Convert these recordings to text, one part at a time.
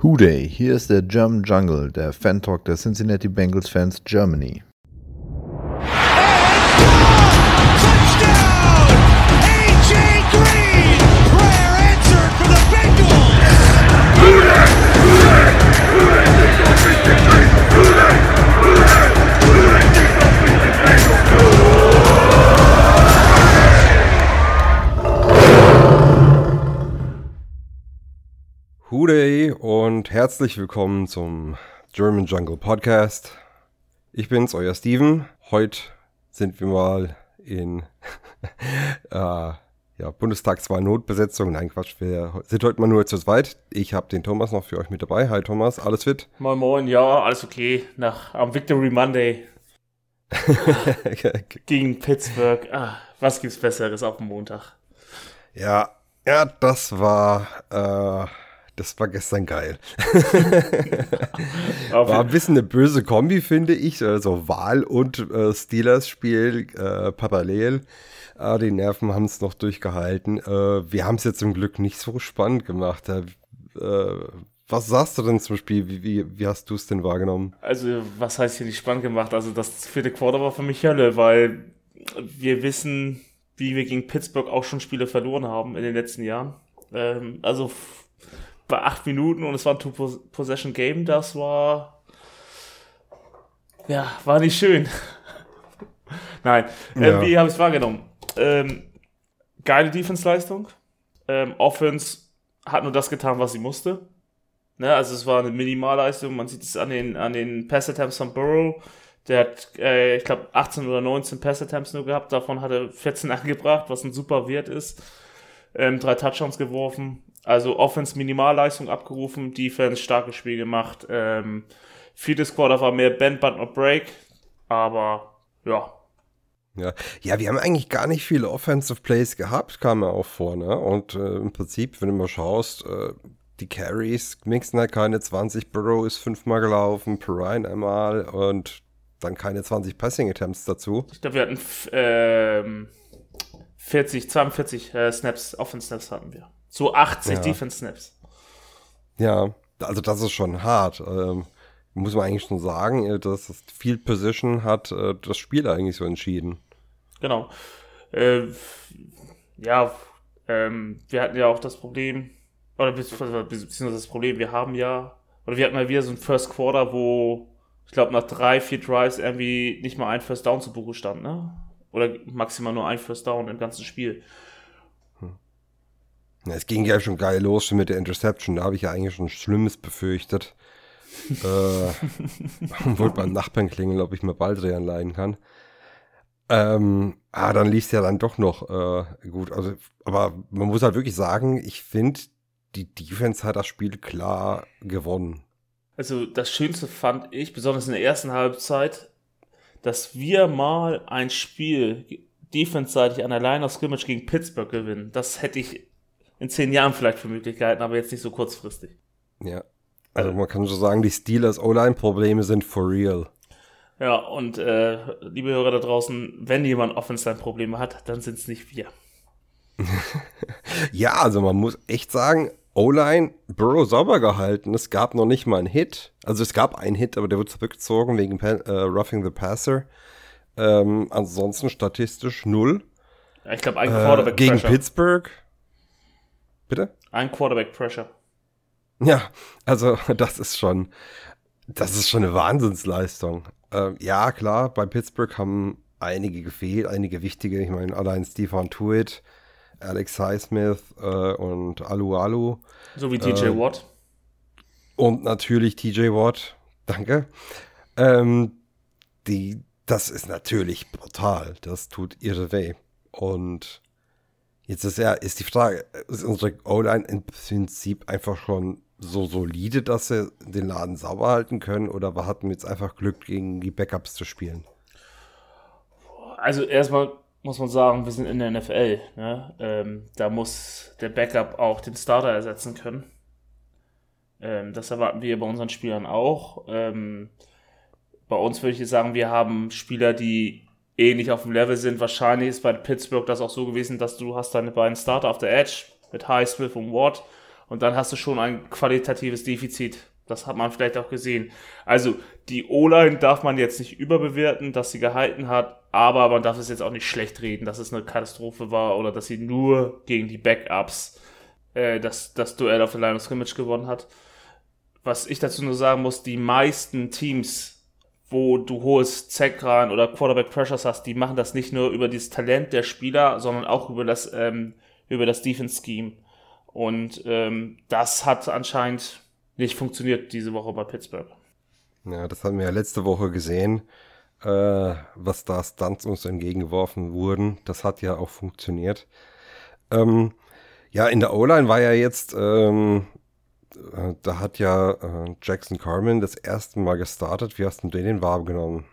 Hooday, hier ist der German Jungle, der Fan-Talk der Cincinnati Bengals Fans Germany. Hooday und herzlich willkommen zum German Jungle Podcast. Ich bin's, euer Steven. Heute sind wir mal in äh, ja, Bundestagswahl Notbesetzung. Nein, Quatsch, wir sind heute mal nur zu zweit. Ich habe den Thomas noch für euch mit dabei. Hi Thomas, alles fit? Moin Moin, ja, alles okay. Nach am Victory Monday gegen Pittsburgh. Ah, was gibt's Besseres auf dem Montag? Ja, ja, das war äh, das war gestern geil. war ein bisschen eine böse Kombi, finde ich. Also Wahl und äh, Steelers-Spiel äh, parallel. Äh, die Nerven haben es noch durchgehalten. Äh, wir haben es jetzt zum Glück nicht so spannend gemacht. Äh, was sagst du denn zum Spiel? Wie, wie, wie hast du es denn wahrgenommen? Also, was heißt hier nicht spannend gemacht? Also, das vierte Quarter war für mich Hölle, weil wir wissen, wie wir gegen Pittsburgh auch schon Spiele verloren haben in den letzten Jahren. Ähm, also bei acht Minuten und es war ein Two-Possession-Game, das war. Ja, war nicht schön. Nein, ähm, ja. äh, wie habe ich es wahrgenommen? Ähm, geile Defense-Leistung. Ähm, Offense hat nur das getan, was sie musste. Ne, also es war eine Minimalleistung. Man sieht es an den, an den Pass-Attempts von Burrow. Der hat, äh, ich glaube, 18 oder 19 Pass-Attempts nur gehabt. Davon hat er 14 angebracht, was ein super Wert ist. Ähm, drei Touchdowns geworfen. Also Offense Minimalleistung abgerufen, Defense starkes Spiel gemacht. Ähm, viertes Quarter war mehr Bend but not break, aber ja. Ja. ja, wir haben eigentlich gar nicht viele Offensive Plays gehabt, kam mir auch vor, ne? Und äh, im Prinzip, wenn du mal schaust, äh, die Carries mixen halt keine 20, Burrow ist fünfmal gelaufen, Perrine einmal und dann keine 20 Passing Attempts dazu. Ich glaube, wir hatten ähm, 40, 42 äh, Snaps, Offense Snaps hatten wir. So 80 ja. Defense Snaps. Ja, also das ist schon hart. Ähm, muss man eigentlich schon sagen, äh, dass das Field Position hat äh, das Spiel eigentlich so entschieden. Genau. Äh, ja, ähm, wir hatten ja auch das Problem, oder beziehungsweise das Problem, wir haben ja, oder wir hatten mal wieder so ein First Quarter, wo ich glaube nach drei, vier Drives irgendwie nicht mal ein First Down zu Buche stand, ne? Oder maximal nur ein First Down im ganzen Spiel. Es ging ja schon geil los schon mit der Interception. Da habe ich ja eigentlich schon Schlimmes befürchtet. äh, wollte beim Nachbarn klingeln, ob ich mir Baldrian leihen kann. Ähm, ah, dann liest ja dann doch noch äh, gut. Also, aber man muss halt wirklich sagen, ich finde, die Defense hat das Spiel klar gewonnen. Also das Schönste fand ich, besonders in der ersten Halbzeit, dass wir mal ein Spiel defense-seitig an der Line of Scrimmage gegen Pittsburgh gewinnen. Das hätte ich in zehn Jahren vielleicht für Möglichkeiten, aber jetzt nicht so kurzfristig. Ja. Also man kann so sagen, die Steelers O-Line-Probleme sind for real. Ja, und äh, liebe Hörer da draußen, wenn jemand Offense-Line-Probleme hat, dann sind es nicht wir. ja, also man muss echt sagen, O-Line, Burrow sauber gehalten. Es gab noch nicht mal einen Hit. Also es gab einen Hit, aber der wurde zurückgezogen wegen äh, Roughing the Passer. Ähm, ansonsten statistisch null. Ja, ich glaube, ein Quarterback äh, Gegen Pittsburgh Bitte? Ein Quarterback Pressure. Ja, also das ist schon, das ist schon eine Wahnsinnsleistung. Ähm, ja, klar, bei Pittsburgh haben einige gefehlt, einige wichtige. Ich meine, allein Stefan Tuitt, Alex Highsmith äh, und Alu Alu. So wie TJ äh, Watt. Und natürlich TJ Watt. Danke. Ähm, die, das ist natürlich brutal. Das tut irre weh. Und Jetzt ist ja, ist die Frage, ist unsere O-Line im Prinzip einfach schon so solide, dass sie den Laden sauber halten können oder hatten wir jetzt einfach Glück, gegen die Backups zu spielen? Also erstmal muss man sagen, wir sind in der NFL. Ne? Ähm, da muss der Backup auch den Starter ersetzen können. Ähm, das erwarten wir bei unseren Spielern auch. Ähm, bei uns würde ich sagen, wir haben Spieler, die ähnlich auf dem Level sind. Wahrscheinlich ist bei Pittsburgh das auch so gewesen, dass du hast deine beiden Starter auf der Edge mit Highsmith und Watt Und dann hast du schon ein qualitatives Defizit. Das hat man vielleicht auch gesehen. Also die O-Line darf man jetzt nicht überbewerten, dass sie gehalten hat, aber man darf es jetzt auch nicht schlecht reden, dass es eine Katastrophe war oder dass sie nur gegen die Backups äh, das, das Duell auf der Line of Scrimmage gewonnen hat. Was ich dazu nur sagen muss, die meisten Teams, wo du hohes Zackran oder Quarterback Pressures hast, die machen das nicht nur über das Talent der Spieler, sondern auch über das, ähm, das Defense Scheme. Und ähm, das hat anscheinend nicht funktioniert diese Woche bei Pittsburgh. Ja, das haben wir ja letzte Woche gesehen, äh, was da Stunts uns entgegengeworfen wurden. Das hat ja auch funktioniert. Ähm, ja, in der O-Line war ja jetzt, ähm, äh, da hat ja äh, Jackson Carmen das erste Mal gestartet. Wie hast du den wahrgenommen?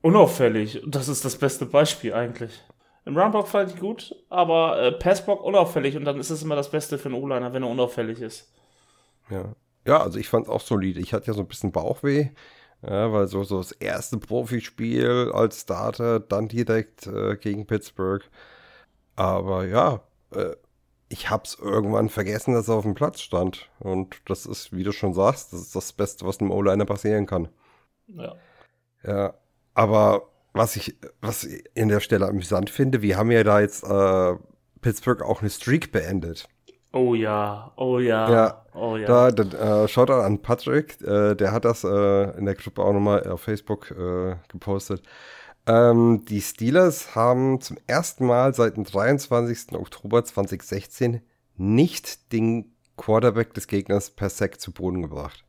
Unauffällig. Das ist das beste Beispiel eigentlich. Im Runblock fand ich gut, aber äh, Passblock unauffällig und dann ist es immer das Beste für einen O-Liner, wenn er unauffällig ist. Ja. Ja, also ich fand es auch solide. Ich hatte ja so ein bisschen Bauchweh, ja, weil so, so das erste Profispiel als Starter, dann direkt äh, gegen Pittsburgh. Aber ja, äh, ich hab's irgendwann vergessen, dass er auf dem Platz stand. Und das ist, wie du schon sagst, das ist das Beste, was einem O-Liner passieren kann. Ja. Ja, aber was ich, was ich in der Stelle amüsant finde, wir haben ja da jetzt äh, Pittsburgh auch eine Streak beendet. Oh ja, oh ja, Ja, oh ja. Da, da äh, schaut an Patrick, äh, der hat das äh, in der Gruppe auch nochmal auf Facebook äh, gepostet. Ähm, die Steelers haben zum ersten Mal seit dem 23. Oktober 2016 nicht den Quarterback des Gegners per Sack zu Boden gebracht.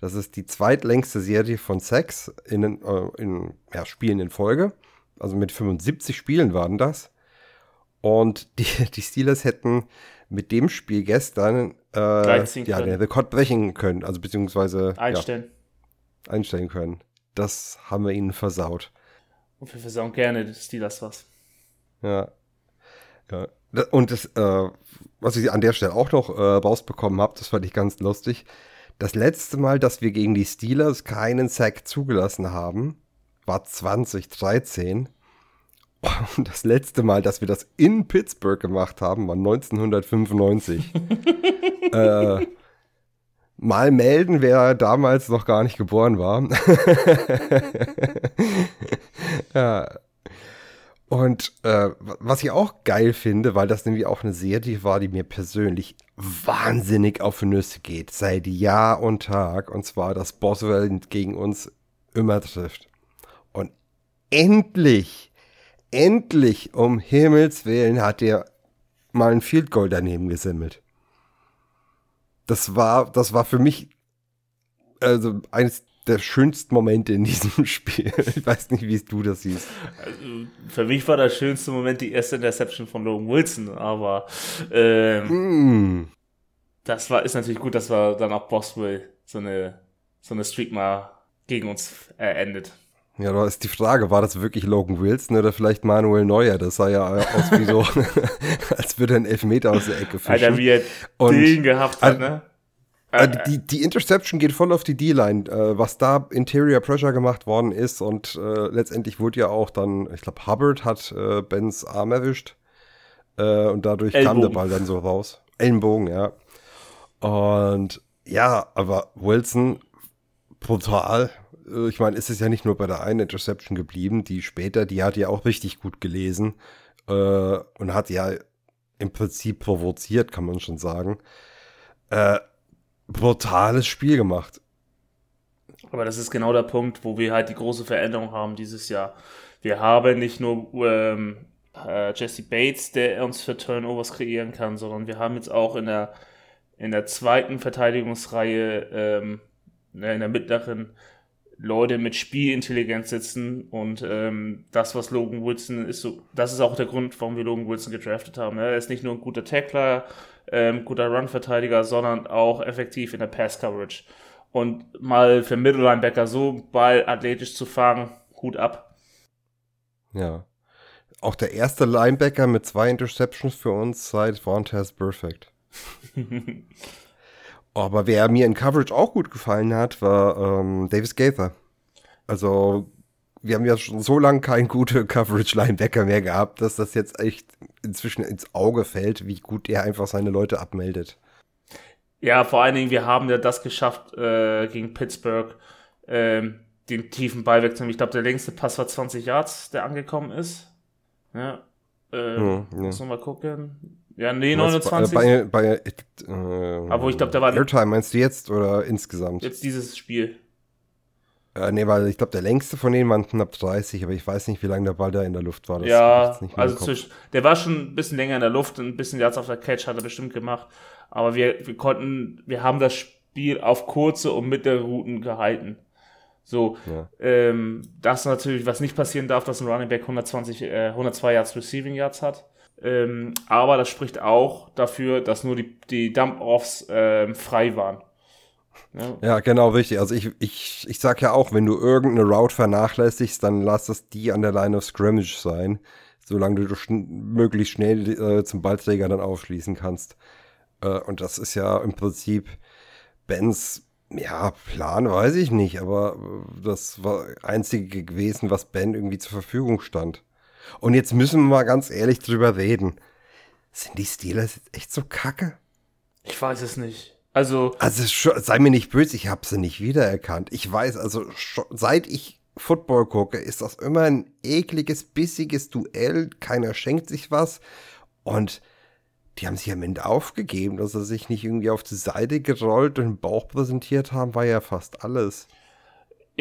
Das ist die zweitlängste Serie von Sacks in, äh, in ja, Spielen in Folge. Also mit 75 Spielen waren das. Und die, die Steelers hätten mit dem Spiel gestern äh, ja, den Rekord brechen können, also beziehungsweise einstellen. Ja, einstellen können. Das haben wir ihnen versaut. Und wir versauen gerne die Steelers was. Ja. ja. Und das, äh, was ich an der Stelle auch noch äh, rausbekommen habe, das fand ich ganz lustig. Das letzte Mal, dass wir gegen die Steelers keinen Sack zugelassen haben, war 2013. Und das letzte Mal, dass wir das in Pittsburgh gemacht haben, war 1995. äh, mal melden, wer damals noch gar nicht geboren war. ja. Und äh, was ich auch geil finde, weil das nämlich auch eine Serie war, die mir persönlich wahnsinnig auf Nüsse geht, seit Jahr und Tag, und zwar, dass Boswell gegen uns immer trifft. Und endlich endlich, um Himmels Willen, hat er mal ein Field Goal daneben gesimmelt. Das war, das war für mich also eines der schönsten Momente in diesem Spiel. Ich weiß nicht, wie du das siehst. Also, für mich war der schönste Moment die erste Interception von Logan Wilson, aber ähm, mm. das war ist natürlich gut, dass wir dann auch Boswell so eine so eine Streak mal gegen uns äh, endet. Ja, da ist die Frage, war das wirklich Logan Wilson oder vielleicht Manuel Neuer? Das sah ja aus wie so, als würde er einen Elfmeter aus der Ecke fischen. Alter, wie er Und, den gehabt hat, ne? Äh, die, die Interception geht voll auf die D-Line, äh, was da Interior Pressure gemacht worden ist und äh, letztendlich wurde ja auch dann, ich glaube, Hubbard hat äh, Bens Arm erwischt äh, und dadurch Ellenbogen. kam der Ball dann so raus. Ellenbogen, ja. Und ja, aber Wilson brutal, äh, ich meine, ist es ja nicht nur bei der einen Interception geblieben, die später, die hat ja auch richtig gut gelesen äh, und hat ja im Prinzip provoziert, kann man schon sagen. Äh, brutales Spiel gemacht. Aber das ist genau der Punkt, wo wir halt die große Veränderung haben dieses Jahr. Wir haben nicht nur ähm, äh, Jesse Bates, der uns für Turnovers kreieren kann, sondern wir haben jetzt auch in der, in der zweiten Verteidigungsreihe, ähm, in der mittleren, Leute mit Spielintelligenz sitzen und ähm, das, was Logan Wilson ist, so, das ist auch der Grund, warum wir Logan Wilson gedraftet haben. Er ist nicht nur ein guter Tackler, ähm, guter Run-Verteidiger, sondern auch effektiv in der Pass-Coverage. Und mal für Middle-Linebacker so Ball athletisch zu fangen, Hut ab. Ja. Auch der erste Linebacker mit zwei Interceptions für uns seit Vontaze Perfect. Aber wer mir in Coverage auch gut gefallen hat, war ähm, Davis Gaither. Also wir haben ja schon so lange kein gute Coverage-Linebacker mehr gehabt, dass das jetzt echt inzwischen ins Auge fällt, wie gut er einfach seine Leute abmeldet. Ja, vor allen Dingen, wir haben ja das geschafft äh, gegen Pittsburgh, ähm, den tiefen Ball wegzunehmen. Ich glaube, der längste Pass war 20 Yards, der angekommen ist. Ja. Äh, hm, ja. Muss mal gucken. Ja, nee, 29. Bei, bei, äh, Aber ich glaube, der war. Airtime meinst du jetzt oder insgesamt? Jetzt dieses Spiel. Äh, nee, weil ich glaube, der längste von denen waren knapp 30, aber ich weiß nicht, wie lange der Ball da in der Luft war. Das ja, also zwischen, der war schon ein bisschen länger in der Luft, ein bisschen Yards auf der Catch hat er bestimmt gemacht. Aber wir, wir konnten, wir haben das Spiel auf kurze und mittlere Routen gehalten. So, ja. ähm, das natürlich, was nicht passieren darf, dass ein Running Back 120, äh, 102 Yards Receiving Yards hat. Ähm, aber das spricht auch dafür, dass nur die, die Dump-Offs ähm, frei waren. Ja. ja, genau, richtig. Also ich, ich, ich sag ja auch, wenn du irgendeine Route vernachlässigst, dann lass es die an der Line of Scrimmage sein, solange du schn möglichst schnell äh, zum Ballträger dann aufschließen kannst. Äh, und das ist ja im Prinzip Bens ja, Plan weiß ich nicht, aber äh, das war einzige gewesen, was Ben irgendwie zur Verfügung stand. Und jetzt müssen wir mal ganz ehrlich drüber reden. Sind die Steelers jetzt echt so kacke? Ich weiß es nicht. Also. Also sei mir nicht böse, ich habe sie nicht wiedererkannt. Ich weiß, also seit ich Football gucke, ist das immer ein ekliges, bissiges Duell. Keiner schenkt sich was. Und die haben sich am Ende aufgegeben, dass sie sich nicht irgendwie auf die Seite gerollt und den Bauch präsentiert haben, war ja fast alles.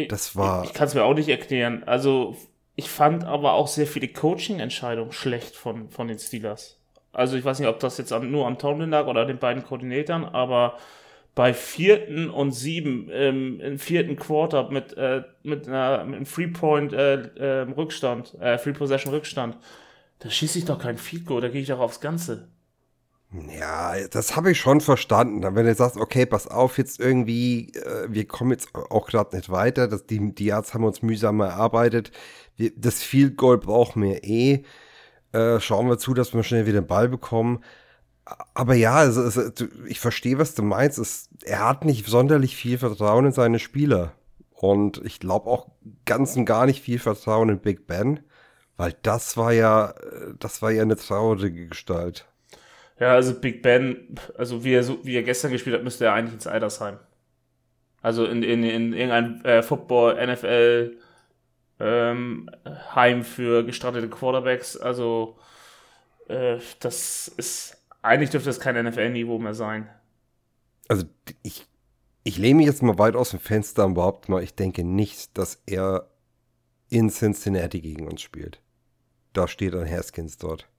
Das war. Ich, ich kann es mir auch nicht erklären. Also, ich fand aber auch sehr viele Coaching-Entscheidungen schlecht von, von den Steelers. Also ich weiß nicht, ob das jetzt nur am Tomlin lag oder den beiden Koordinatoren, aber bei vierten und sieben ähm, im vierten Quarter mit, äh, mit, einer, mit einem Free-Point äh, äh, Rückstand, äh, Free-Possession-Rückstand, da schieße ich doch kein Goal, da gehe ich doch aufs Ganze. Ja, das habe ich schon verstanden. Wenn du sagst, okay, pass auf, jetzt irgendwie, äh, wir kommen jetzt auch gerade nicht weiter, das, die, die Yards haben uns mühsam erarbeitet, das Field Goal brauchen wir eh, äh, schauen wir zu, dass wir schnell wieder den Ball bekommen. Aber ja, also, also, ich verstehe, was du meinst. Es, er hat nicht sonderlich viel Vertrauen in seine Spieler. Und ich glaube auch ganz und gar nicht viel Vertrauen in Big Ben, weil das war ja, äh, das war ja eine traurige Gestalt. Ja, also Big Ben, also wie er, so, wie er gestern gespielt hat, müsste er eigentlich ins Eidersheim. Also in, in, in irgendein äh, Football, NFL, ähm, Heim für gestrandete Quarterbacks. Also äh, das ist eigentlich dürfte das kein NFL-Niveau mehr sein. Also ich, ich lehne mich jetzt mal weit aus dem Fenster und behaupte mal, ich denke nicht, dass er in Cincinnati gegen uns spielt. Da steht ein Haskins dort.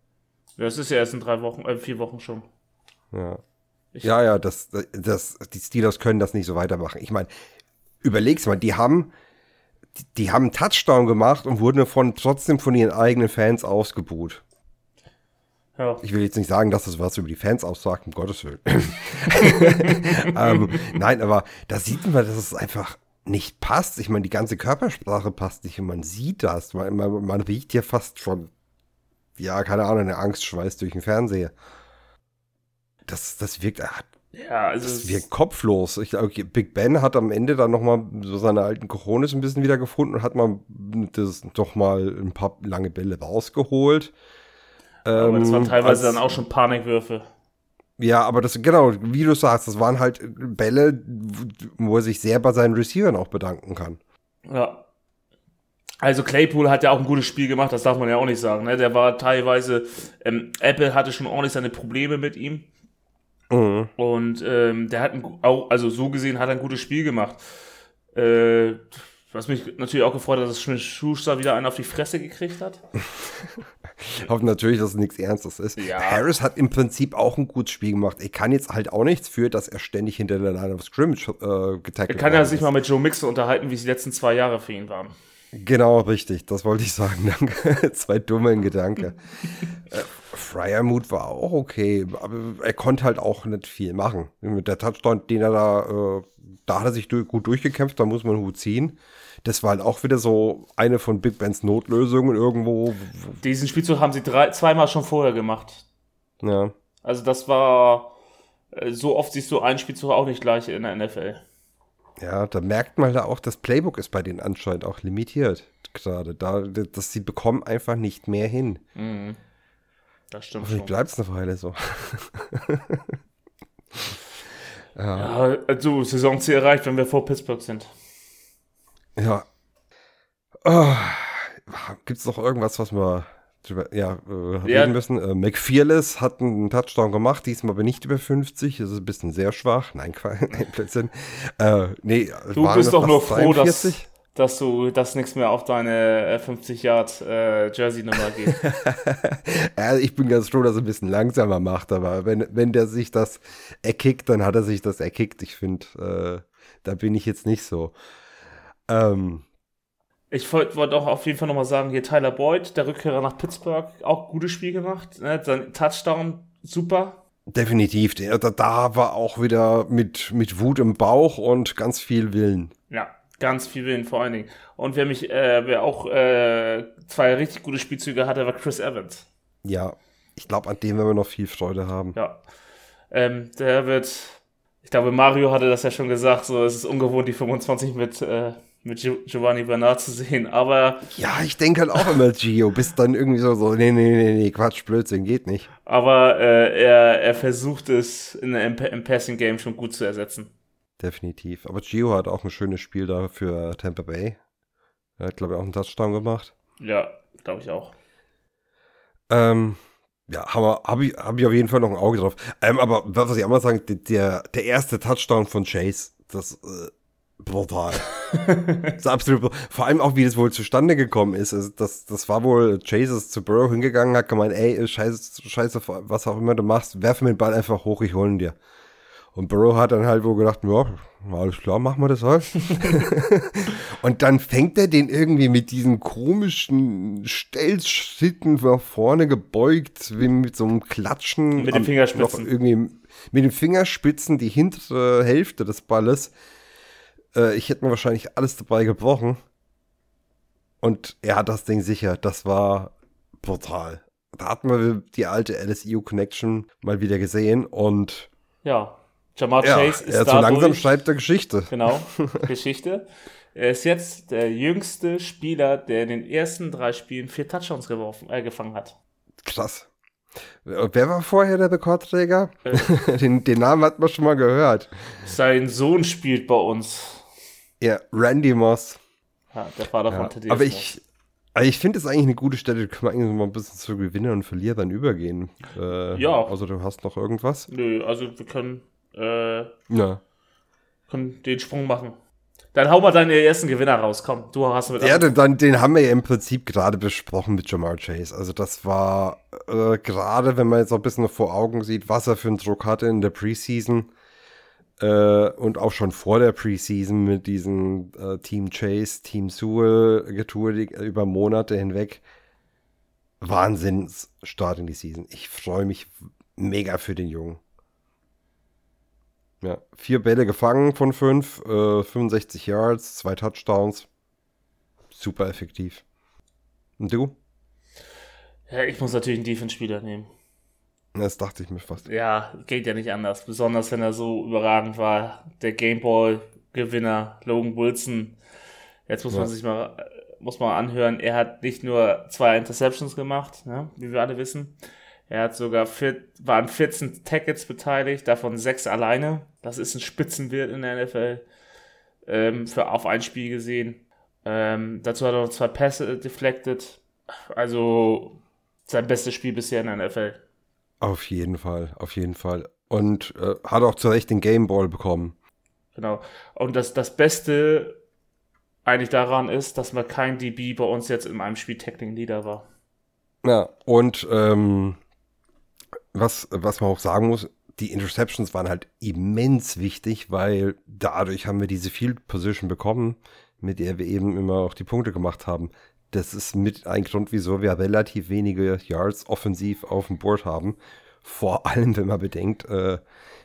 Das ist ja erst in drei Wochen, äh, vier Wochen schon. Ja. Ich ja, ja, das, das, die Steelers können das nicht so weitermachen. Ich meine, überleg's mal, die haben die, haben einen Touchdown gemacht und wurden davon trotzdem von ihren eigenen Fans ausgebuht. Ja. Ich will jetzt nicht sagen, dass das was über die Fans aussagt, um Gottes Willen. ähm, nein, aber da sieht man, dass es einfach nicht passt. Ich meine, die ganze Körpersprache passt nicht und man sieht das. Man, man, man riecht ja fast schon, ja, keine Ahnung, eine Angstschweiß durch den Fernseher. Das, das wirkt, ja, also das wirkt kopflos. Ich, okay, Big Ben hat am Ende dann nochmal so seine alten Cojones ein bisschen wieder gefunden und hat mal das doch mal ein paar lange Bälle rausgeholt. Aber ähm, das waren teilweise als, dann auch schon Panikwürfe. Ja, aber das, genau, wie du sagst, das waren halt Bälle, wo er sich sehr bei seinen Receivern auch bedanken kann. Ja. Also Claypool hat ja auch ein gutes Spiel gemacht, das darf man ja auch nicht sagen. Ne? Der war teilweise, ähm, Apple hatte schon ordentlich seine Probleme mit ihm. Mhm. Und ähm, der hat ein, auch, also so gesehen hat er ein gutes Spiel gemacht. Äh, was mich natürlich auch gefreut hat, dass Schuster wieder einen auf die Fresse gekriegt hat. Ich hoffe natürlich, dass es nichts Ernstes ist. Ja. Harris hat im Prinzip auch ein gutes Spiel gemacht. Er kann jetzt halt auch nichts für, dass er ständig hinter der Line of Scrimmage äh, getackelt wird. Er kann ja sich mal mit Joe Mixon unterhalten, wie es die letzten zwei Jahre für ihn waren. Genau, richtig. Das wollte ich sagen. Danke. Zwei dumme Gedanken. äh, Fryermut war auch okay, aber er konnte halt auch nicht viel machen. Mit der Touchdown, den er da, äh, da hat er sich durch, gut durchgekämpft, da muss man Hut ziehen. Das war halt auch wieder so eine von Big Bens Notlösungen irgendwo. Diesen Spielzug haben sie drei, zweimal schon vorher gemacht. Ja. Also das war, äh, so oft siehst du einen Spielzug auch nicht gleich in der NFL. Ja, da merkt man da auch, das Playbook ist bei denen anscheinend auch limitiert. gerade. Da, dass sie bekommen einfach nicht mehr hin. Mhm. Das stimmt Vielleicht bleibt es eine Weile so. ja. ja, also Saisonziel erreicht, wenn wir vor Pittsburgh sind. Ja. Oh, Gibt es noch irgendwas, was wir ja, äh, ja. reden müssen? Äh, McFearless hat einen Touchdown gemacht, diesmal aber nicht über 50. Das ist ein bisschen sehr schwach. Nein, nein Blödsinn. Äh, nee, du bist doch nur froh, dass, dass du das nichts mehr auf deine 50 äh, Yard äh, geht. ja, ich bin ganz froh, dass er ein bisschen langsamer macht, aber wenn, wenn der sich das erkickt, dann hat er sich das erkickt. Ich finde, äh, da bin ich jetzt nicht so. Ähm, ich wollte auch auf jeden Fall nochmal sagen, hier Tyler Boyd, der Rückkehrer nach Pittsburgh, auch gutes Spiel gemacht. Ne? Sein Touchdown, super. Definitiv. Der, da war auch wieder mit, mit Wut im Bauch und ganz viel Willen. Ja, ganz viel Willen vor allen Dingen. Und wer mich, äh, wer auch äh, zwei richtig gute Spielzüge hatte, war Chris Evans. Ja, ich glaube, an dem werden wir noch viel Freude haben. Ja. Ähm, der wird, ich glaube, Mario hatte das ja schon gesagt, so es ist ungewohnt, die 25 mit äh, mit Giovanni Bernard zu sehen, aber. Ja, ich denke halt auch immer Gio, bis dann irgendwie so, so, nee, nee, nee, nee, Quatsch, Blödsinn, geht nicht. Aber äh, er, er versucht es in, im, im Passing Game schon gut zu ersetzen. Definitiv. Aber Gio hat auch ein schönes Spiel da für Tampa Bay. Er hat, glaube ich, auch einen Touchdown gemacht. Ja, glaube ich auch. Ähm, ja, habe hab ich, hab ich auf jeden Fall noch ein Auge drauf. Ähm, aber was ich auch mal sagen, der, der erste Touchdown von Chase, das äh, brutal. das ist absolut Vor allem auch, wie das wohl zustande gekommen ist. Also das, das war wohl, Chase ist zu Burrow hingegangen, hat gemeint, ey, scheiße, scheiße, was auch immer du machst, werf mir den Ball einfach hoch, ich hole ihn dir. Und Burrow hat dann halt wohl gedacht, ja, alles klar, machen wir das halt. und dann fängt er den irgendwie mit diesen komischen Stellschritten nach vorne gebeugt, wie mit so einem Klatschen. Mit den Fingerspitzen. Irgendwie mit den Fingerspitzen die hintere Hälfte des Balles äh, ich hätte mir wahrscheinlich alles dabei gebrochen. Und er hat das Ding sicher. Das war brutal. Da hatten wir die alte LSU-Connection mal wieder gesehen und. Ja, Jamar ja, Chase ist. Er so langsam schreibt der Geschichte. Genau, Geschichte. Er ist jetzt der jüngste Spieler, der in den ersten drei Spielen vier Touchdowns geworfen, äh, gefangen hat. Krass. Wer war vorher der Rekordträger? Äh, den, den Namen hat man schon mal gehört. Sein Sohn spielt bei uns. Ja, Randy Moss. Ja, der Vater ja, von Teddy Aber ich, also ich finde es eigentlich eine gute Stelle. Da können wir eigentlich mal ein bisschen zu Gewinner und Verlierern übergehen. Äh, ja. Also du hast noch irgendwas? Nö, also wir können, äh, ja. können den Sprung machen. Dann hau mal deinen ersten Gewinner raus, komm. Du hast mit. Ja, dann, den haben wir ja im Prinzip gerade besprochen mit Jamar Chase. Also das war äh, gerade, wenn man jetzt auch ein bisschen vor Augen sieht, was er für einen Druck hatte in der Preseason äh, und auch schon vor der Preseason mit diesem äh, Team Chase, Team Sewell Getour über Monate hinweg. Wahnsinnsstart in die Season. Ich freue mich mega für den Jungen. Ja, vier Bälle gefangen von fünf, äh, 65 Yards, zwei Touchdowns. Super effektiv. Und du? Ja, ich muss natürlich einen Defense-Spieler nehmen. Das dachte ich mir fast. Ja, geht ja nicht anders. Besonders wenn er so überragend war. Der Gameball-Gewinner, Logan Wilson. Jetzt muss ja. man sich mal, muss man anhören, er hat nicht nur zwei Interceptions gemacht, ne, wie wir alle wissen. Er hat sogar vier, waren 14 Tackets beteiligt, davon sechs alleine. Das ist ein Spitzenwert in der NFL ähm, für auf ein Spiel gesehen. Ähm, dazu hat er noch zwei Pässe deflected. Also sein bestes Spiel bisher in der NFL. Auf jeden Fall, auf jeden Fall. Und äh, hat auch zu Recht den Game Ball bekommen. Genau. Und das, das Beste eigentlich daran ist, dass man kein DB bei uns jetzt in einem Spiel Tackling Leader war. Ja, und ähm, was, was man auch sagen muss, die Interceptions waren halt immens wichtig, weil dadurch haben wir diese Field Position bekommen, mit der wir eben immer auch die Punkte gemacht haben das ist mit ein Grund, wieso wir relativ wenige Yards offensiv auf dem Board haben. Vor allem, wenn man bedenkt, äh,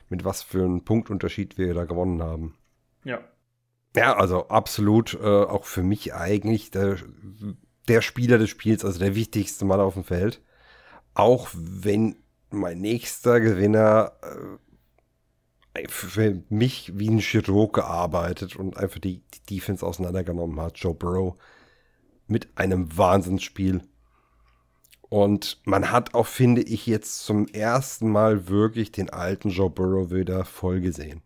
mit was für einem Punktunterschied wir da gewonnen haben. Ja. Ja, also absolut äh, auch für mich eigentlich der, der Spieler des Spiels, also der wichtigste Mann auf dem Feld. Auch wenn mein nächster Gewinner äh, für mich wie ein Chirurg gearbeitet und einfach die, die Defense auseinandergenommen hat, Joe Burrow mit einem Wahnsinnsspiel. Und man hat auch, finde ich, jetzt zum ersten Mal wirklich den alten Joe Burrow wieder voll gesehen.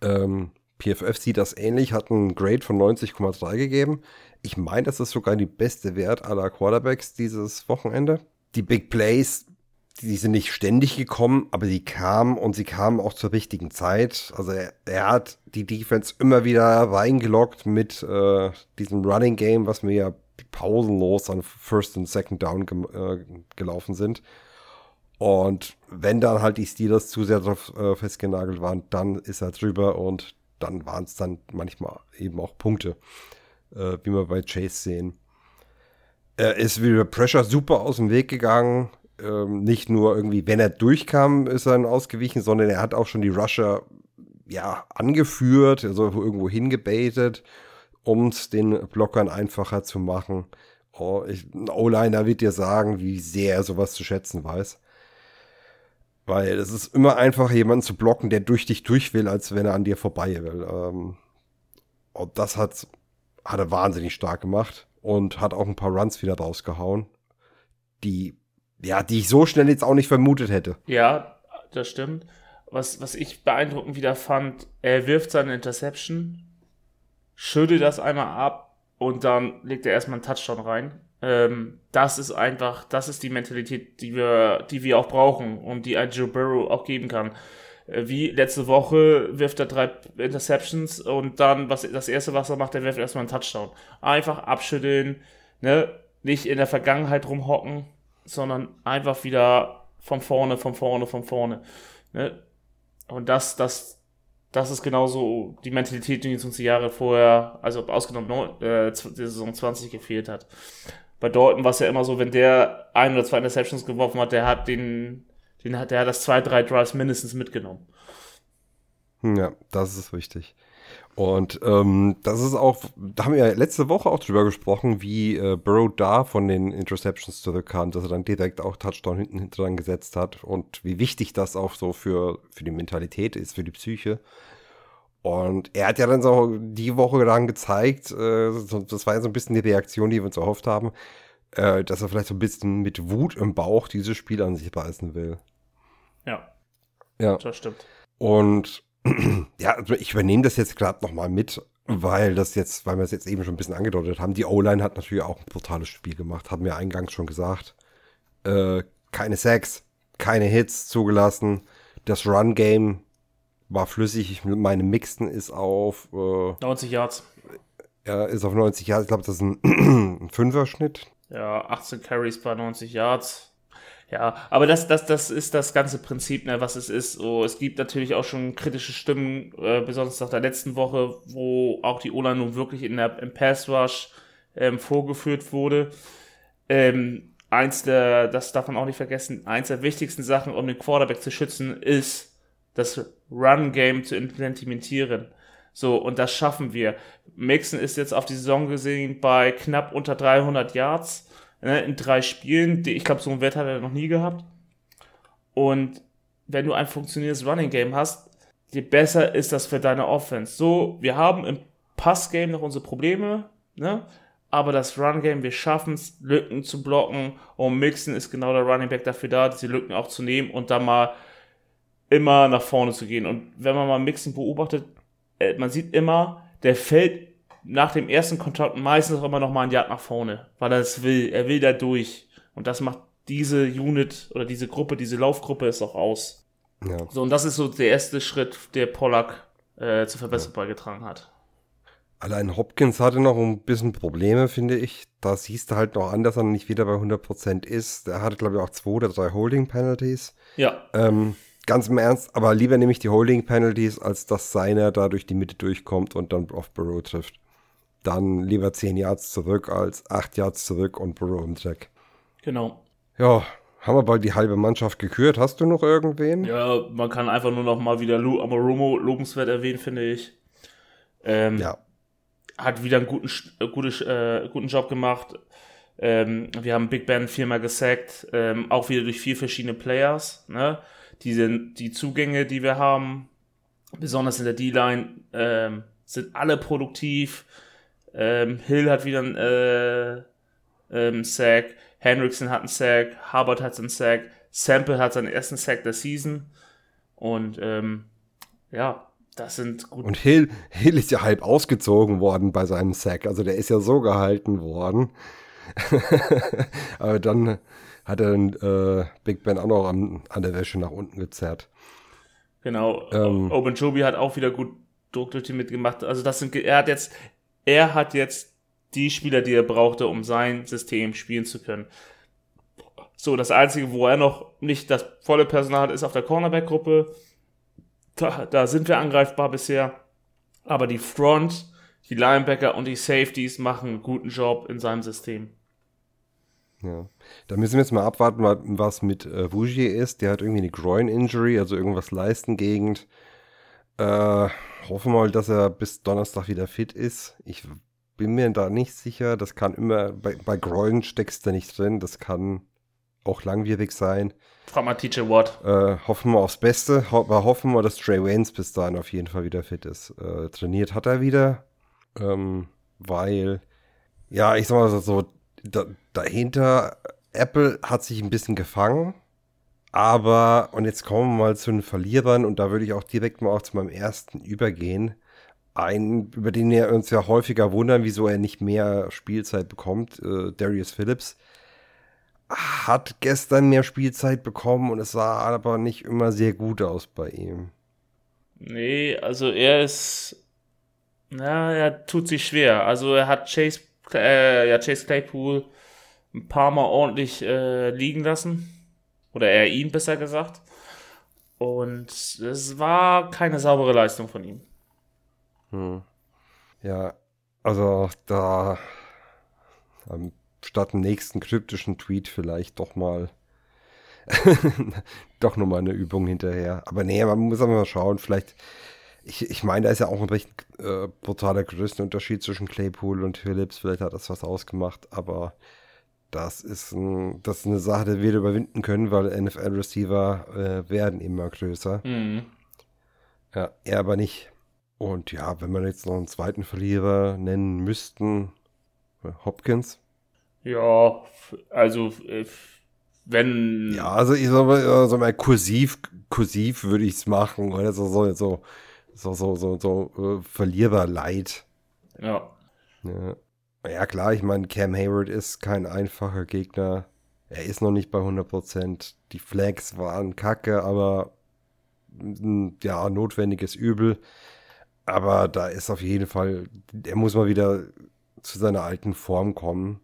Ähm, PFF sieht das ähnlich, hat einen Grade von 90,3 gegeben. Ich meine, das ist sogar die beste Wert aller Quarterbacks dieses Wochenende. Die Big Plays, die sind nicht ständig gekommen, aber sie kamen und sie kamen auch zur richtigen Zeit. Also er, er hat die Defense immer wieder reingelockt mit äh, diesem Running Game, was mir ja pausenlos an First und Second Down ge äh, gelaufen sind. Und wenn dann halt die Steelers zu sehr darauf äh, festgenagelt waren, dann ist er drüber und dann waren es dann manchmal eben auch Punkte, äh, wie wir bei Chase sehen. Er ist wieder Pressure super aus dem Weg gegangen. Ähm, nicht nur irgendwie, wenn er durchkam, ist er dann ausgewichen, sondern er hat auch schon die Rusher ja, angeführt, also irgendwo hingebaitet, um es den Blockern einfacher zu machen. Oh, ich, ein O-Liner wird dir sagen, wie sehr er sowas zu schätzen weiß. Weil es ist immer einfacher, jemanden zu blocken, der durch dich durch will, als wenn er an dir vorbei will. Ähm, und das hat, hat er wahnsinnig stark gemacht und hat auch ein paar Runs wieder rausgehauen, die, ja, die ich so schnell jetzt auch nicht vermutet hätte. Ja, das stimmt. Was, was ich beeindruckend wieder fand, er wirft seine Interception, schüttelt das einmal ab und dann legt er erstmal einen Touchdown rein. Ähm, das ist einfach, das ist die Mentalität, die wir, die wir auch brauchen und die ein Joe Burrow auch geben kann. Äh, wie letzte Woche wirft er drei Interceptions und dann, was das erste, was er macht, er wirft erstmal einen Touchdown. Einfach abschütteln, ne? Nicht in der Vergangenheit rumhocken, sondern einfach wieder von vorne, von vorne, von vorne. Ne? Und das, das, das ist genauso die Mentalität, die uns die Jahre vorher, also ausgenommen äh, die Saison 20 gefehlt hat bei Dalton war es ja immer so, wenn der ein oder zwei Interceptions geworfen hat, der hat den, den hat, der hat das zwei, drei Drives mindestens mitgenommen. Ja, das ist richtig. Und ähm, das ist auch, da haben wir ja letzte Woche auch drüber gesprochen, wie äh, Burrow da von den Interceptions zurückkam, dass er dann direkt auch Touchdown hinten dran gesetzt hat und wie wichtig das auch so für, für die Mentalität ist, für die Psyche. Und er hat ja dann so die Woche dann gezeigt, äh, das war ja so ein bisschen die Reaktion, die wir uns erhofft haben, äh, dass er vielleicht so ein bisschen mit Wut im Bauch dieses Spiel an sich beißen will. Ja. Ja. Das stimmt. Und ja, also ich übernehme das jetzt gerade nochmal mit, weil das jetzt, weil wir es jetzt eben schon ein bisschen angedeutet haben, die O-Line hat natürlich auch ein brutales Spiel gemacht, haben wir eingangs schon gesagt. Äh, keine Sacks, keine Hits zugelassen. Das Run-Game war flüssig. Ich, meine Mixten ist auf äh, 90 Yards. Ja, ist auf 90 Yards. Ich glaube, das ist ein, ein Fünfer-Schnitt. Ja, 18 Carries bei 90 Yards. Ja, aber das, das, das ist das ganze Prinzip, ne, was es ist. So, es gibt natürlich auch schon kritische Stimmen, äh, besonders nach der letzten Woche, wo auch die Ola nun wirklich in der, im Pass Rush ähm, vorgeführt wurde. Ähm, eins der, das darf man auch nicht vergessen, eins der wichtigsten Sachen, um den Quarterback zu schützen, ist das Run-Game zu implementieren. So, und das schaffen wir. Mixon ist jetzt auf die Saison gesehen bei knapp unter 300 Yards in drei Spielen. Ich glaube, so einen Wert hat er noch nie gehabt. Und wenn du ein funktionierendes Running Game hast, je besser ist das für deine Offense. So, wir haben im Pass-Game noch unsere Probleme, ne? aber das Run-Game, wir schaffen es, Lücken zu blocken und Mixon ist genau der Running Back dafür da, diese Lücken auch zu nehmen und dann mal immer nach vorne zu gehen. Und wenn man mal Mixen beobachtet, äh, man sieht immer, der fällt nach dem ersten Kontakt meistens auch immer noch mal ein Yard nach vorne, weil er es will. Er will da durch. Und das macht diese Unit oder diese Gruppe, diese Laufgruppe es auch aus. Ja. So, und das ist so der erste Schritt, der Pollack äh, zur Verbesserung ja. beigetragen hat. Allein Hopkins hatte noch ein bisschen Probleme, finde ich. Da siehst du halt noch an, dass er nicht wieder bei 100% ist. Er hatte, glaube ich, auch zwei oder drei Holding-Penalties. Ja. Ähm, ganz im Ernst, aber lieber nehme ich die Holding Penalties, als dass seiner da durch die Mitte durchkommt und dann auf Burrow trifft. Dann lieber 10 Yards zurück als 8 Yards zurück und Burrow im Track. Genau. Ja, haben wir bald die halbe Mannschaft gekürt. Hast du noch irgendwen? Ja, man kann einfach nur noch mal wieder Lou Amarumo lobenswert erwähnen, finde ich. Ähm, ja. Hat wieder einen guten, äh, gute, äh, guten Job gemacht. Ähm, wir haben Big Ben viermal gesackt, ähm, auch wieder durch vier verschiedene Players. Ne? die, die Zugänge, die wir haben, besonders in der D-Line, ähm, sind alle produktiv. Ähm, Hill hat wieder einen äh, ähm, Sack. Hendrickson hat einen Sack. Hubbard hat einen Sack. Sample hat seinen ersten Sack der Season. Und ähm, ja, das sind gut. Und Hill, Hill ist ja halb ausgezogen worden bei seinem Sack. Also der ist ja so gehalten worden. Aber dann hat er äh, Big Ben auch noch an, an, der Wäsche nach unten gezerrt. Genau. Ähm, Obenjobi hat auch wieder gut Druck durch die mitgemacht. Also das sind, er hat jetzt, er hat jetzt die Spieler, die er brauchte, um sein System spielen zu können. So, das Einzige, wo er noch nicht das volle Personal hat, ist auf der Cornerback-Gruppe. Da, da sind wir angreifbar bisher. Aber die Front, die Linebacker und die Safeties machen einen guten Job in seinem System. Ja, da müssen wir jetzt mal abwarten, was mit äh, Vougier ist. Der hat irgendwie eine Groin-Injury, also irgendwas Leistengegend. Äh, hoffen wir mal, dass er bis Donnerstag wieder fit ist. Ich bin mir da nicht sicher. Das kann immer, bei, bei Groin steckst du nicht drin. Das kann auch langwierig sein. Frag mal TJ Watt. Äh, hoffen wir aufs Beste. Ho hoffen wir, dass Trey Waynes bis dahin auf jeden Fall wieder fit ist. Äh, trainiert hat er wieder. Ähm, weil, ja, ich sag mal so, da, dahinter, Apple hat sich ein bisschen gefangen. Aber, und jetzt kommen wir mal zu den Verlierern und da würde ich auch direkt mal auch zu meinem ersten übergehen. Ein, über den wir uns ja häufiger wundern, wieso er nicht mehr Spielzeit bekommt, äh, Darius Phillips hat gestern mehr Spielzeit bekommen und es sah aber nicht immer sehr gut aus bei ihm. Nee, also er ist. Na, er tut sich schwer. Also er hat Chase, äh, ja, Chase Claypool ein paar Mal ordentlich äh, liegen lassen. Oder er ihn besser gesagt. Und es war keine saubere Leistung von ihm. Hm. Ja, also da ähm, statt dem nächsten kryptischen Tweet vielleicht doch mal doch nochmal eine Übung hinterher. Aber nee, man muss aber mal schauen, vielleicht, ich, ich meine, da ist ja auch ein recht äh, brutaler Größenunterschied zwischen Claypool und Phillips, vielleicht hat das was ausgemacht, aber das ist, ein, das ist eine Sache, die wir überwinden können, weil NFL-Receiver äh, werden immer größer. Mhm. Ja, er aber nicht. Und ja, wenn man jetzt noch einen zweiten Verlierer nennen müssten, äh, Hopkins, ja, also äh, wenn. Ja, also ich sag mal, so mal kursiv, kursiv würde ich es machen, oder so, so, so, so, so, so, so äh, verlierbar leid. Ja. ja. Ja, klar, ich meine, Cam Hayward ist kein einfacher Gegner. Er ist noch nicht bei 100%. Die Flags waren kacke, aber ja, notwendiges Übel. Aber da ist auf jeden Fall, er muss mal wieder zu seiner alten Form kommen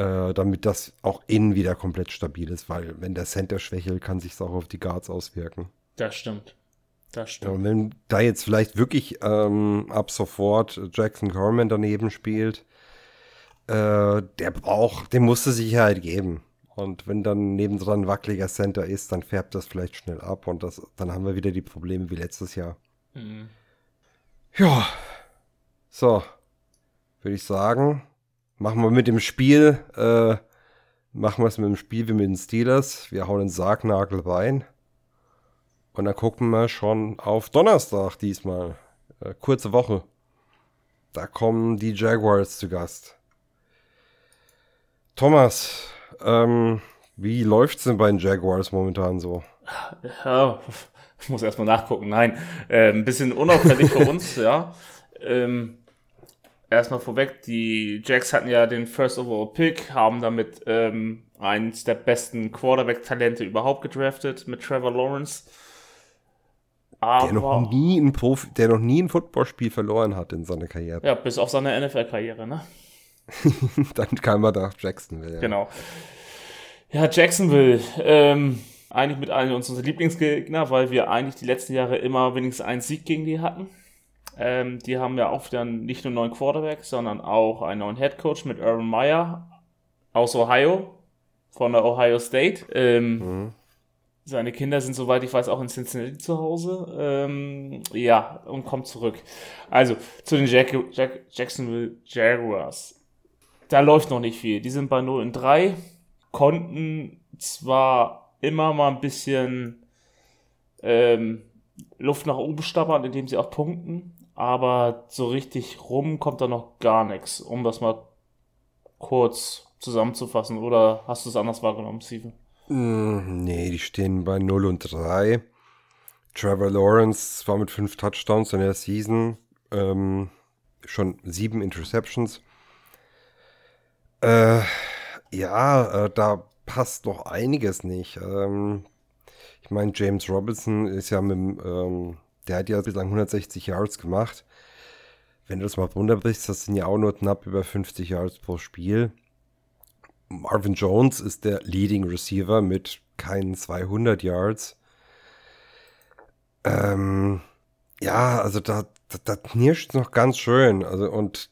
äh, damit das auch innen wieder komplett stabil ist, weil wenn der Center schwächelt, kann sich auch auf die Guards auswirken. Das stimmt. Das stimmt. Ja, und wenn da jetzt vielleicht wirklich ähm, ab sofort Jackson Corman daneben spielt, äh, der braucht, dem musste Sicherheit geben. Und wenn dann nebendran ein wackeliger Center ist, dann färbt das vielleicht schnell ab und das, dann haben wir wieder die Probleme wie letztes Jahr. Mhm. Ja. So. Würde ich sagen, Machen wir mit dem Spiel, äh, machen wir es mit dem Spiel wie mit den Steelers. Wir hauen den Sargnagel rein. Und dann gucken wir schon auf Donnerstag diesmal. Äh, kurze Woche. Da kommen die Jaguars zu Gast. Thomas, ähm, wie läuft's denn bei den Jaguars momentan so? Ja, ich muss erstmal nachgucken. Nein, äh, ein bisschen unauffällig für uns, ja. Ähm, erstmal vorweg, die Jacks hatten ja den First Overall Pick, haben damit ähm, eins der besten Quarterback-Talente überhaupt gedraftet mit Trevor Lawrence. Aber, der noch nie ein Profi, der noch nie ein Footballspiel verloren hat in seiner Karriere. Ja, bis auf seine NFL-Karriere, ne? Dann kam er nach Jacksonville. Ja. Genau. Ja, Jacksonville. Ähm, eigentlich mit einem unserer Lieblingsgegner, weil wir eigentlich die letzten Jahre immer wenigstens einen Sieg gegen die hatten. Ähm, die haben ja auch dann nicht nur einen neuen Quarterback, sondern auch einen neuen Head Coach mit Urban Meyer aus Ohio, von der Ohio State. Ähm, mhm. Seine Kinder sind, soweit ich weiß, auch in Cincinnati zu Hause. Ähm, ja, und kommt zurück. Also, zu den Jack Jack Jacksonville Jaguars. Da läuft noch nicht viel. Die sind bei 0 und 3, konnten zwar immer mal ein bisschen ähm, Luft nach oben stappern, indem sie auch punkten, aber so richtig rum kommt da noch gar nichts, um das mal kurz zusammenzufassen. Oder hast du es anders wahrgenommen, Steven? Mm, nee, die stehen bei 0 und 3. Trevor Lawrence war mit 5 Touchdowns in der Season. Ähm, schon 7 Interceptions. Äh, ja, äh, da passt noch einiges nicht. Ähm, ich meine, James Robinson ist ja mit ähm, der hat ja bislang 160 Yards gemacht. Wenn du das mal runterbrichst, das sind ja auch nur knapp über 50 Yards pro Spiel. Marvin Jones ist der Leading Receiver mit keinen 200 Yards. Ähm, ja, also da, da, da knirscht es noch ganz schön. Also und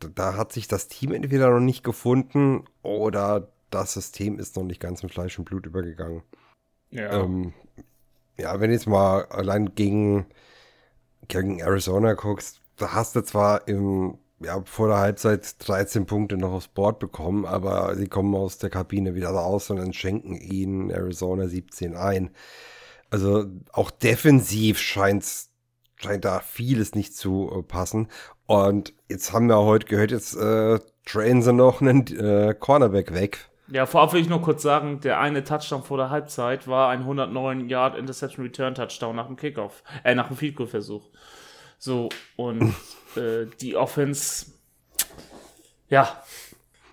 da hat sich das Team entweder noch nicht gefunden oder das System ist noch nicht ganz in Fleisch und Blut übergegangen. Ja. Ähm, ja, wenn du jetzt mal allein gegen, gegen Arizona guckst, da hast du zwar im, ja, vor der Halbzeit 13 Punkte noch aufs Board bekommen, aber sie kommen aus der Kabine wieder raus und dann schenken ihnen Arizona 17 ein. Also auch defensiv scheint scheint da vieles nicht zu äh, passen. Und jetzt haben wir heute gehört, jetzt äh, trainen sie noch einen äh, Cornerback weg. Ja, vorab will ich nur kurz sagen, der eine Touchdown vor der Halbzeit war ein 109 Yard Interception Return Touchdown nach dem Kickoff, äh, nach dem Field Goal Versuch. So, und äh, die Offense, ja.